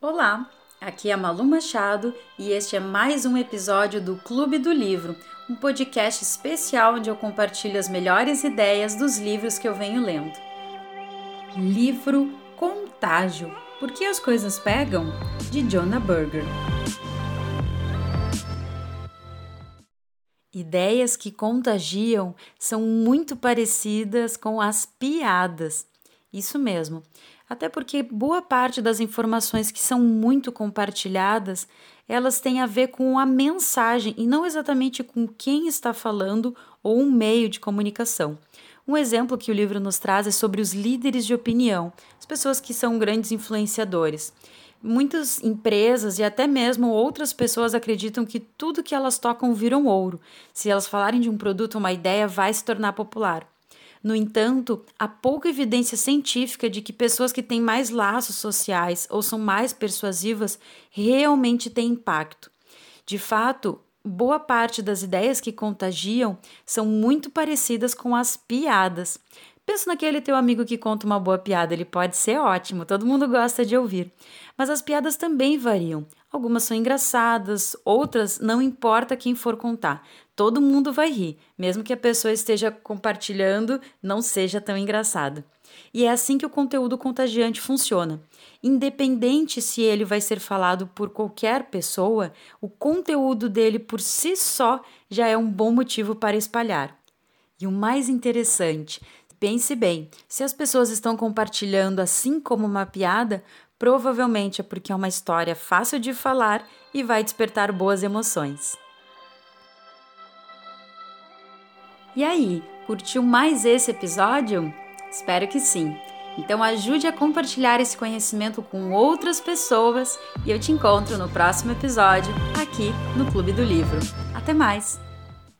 Olá, aqui é Malu Machado e este é mais um episódio do Clube do Livro, um podcast especial onde eu compartilho as melhores ideias dos livros que eu venho lendo. Livro Contágio Por que as coisas pegam? de Jonah Berger. Ideias que contagiam são muito parecidas com as piadas. Isso mesmo até porque boa parte das informações que são muito compartilhadas, elas têm a ver com a mensagem e não exatamente com quem está falando ou um meio de comunicação. Um exemplo que o livro nos traz é sobre os líderes de opinião, as pessoas que são grandes influenciadores. Muitas empresas e até mesmo outras pessoas acreditam que tudo que elas tocam viram ouro. Se elas falarem de um produto uma ideia, vai se tornar popular. No entanto, há pouca evidência científica de que pessoas que têm mais laços sociais ou são mais persuasivas realmente têm impacto. De fato, boa parte das ideias que contagiam são muito parecidas com as piadas. Pensa naquele teu amigo que conta uma boa piada, ele pode ser ótimo, todo mundo gosta de ouvir. Mas as piadas também variam. Algumas são engraçadas, outras não importa quem for contar. Todo mundo vai rir, mesmo que a pessoa esteja compartilhando, não seja tão engraçado. E é assim que o conteúdo contagiante funciona. Independente se ele vai ser falado por qualquer pessoa, o conteúdo dele por si só já é um bom motivo para espalhar. E o mais interessante, pense bem: se as pessoas estão compartilhando assim como uma piada, Provavelmente é porque é uma história fácil de falar e vai despertar boas emoções. E aí, curtiu mais esse episódio? Espero que sim. Então ajude a compartilhar esse conhecimento com outras pessoas e eu te encontro no próximo episódio aqui no Clube do Livro. Até mais!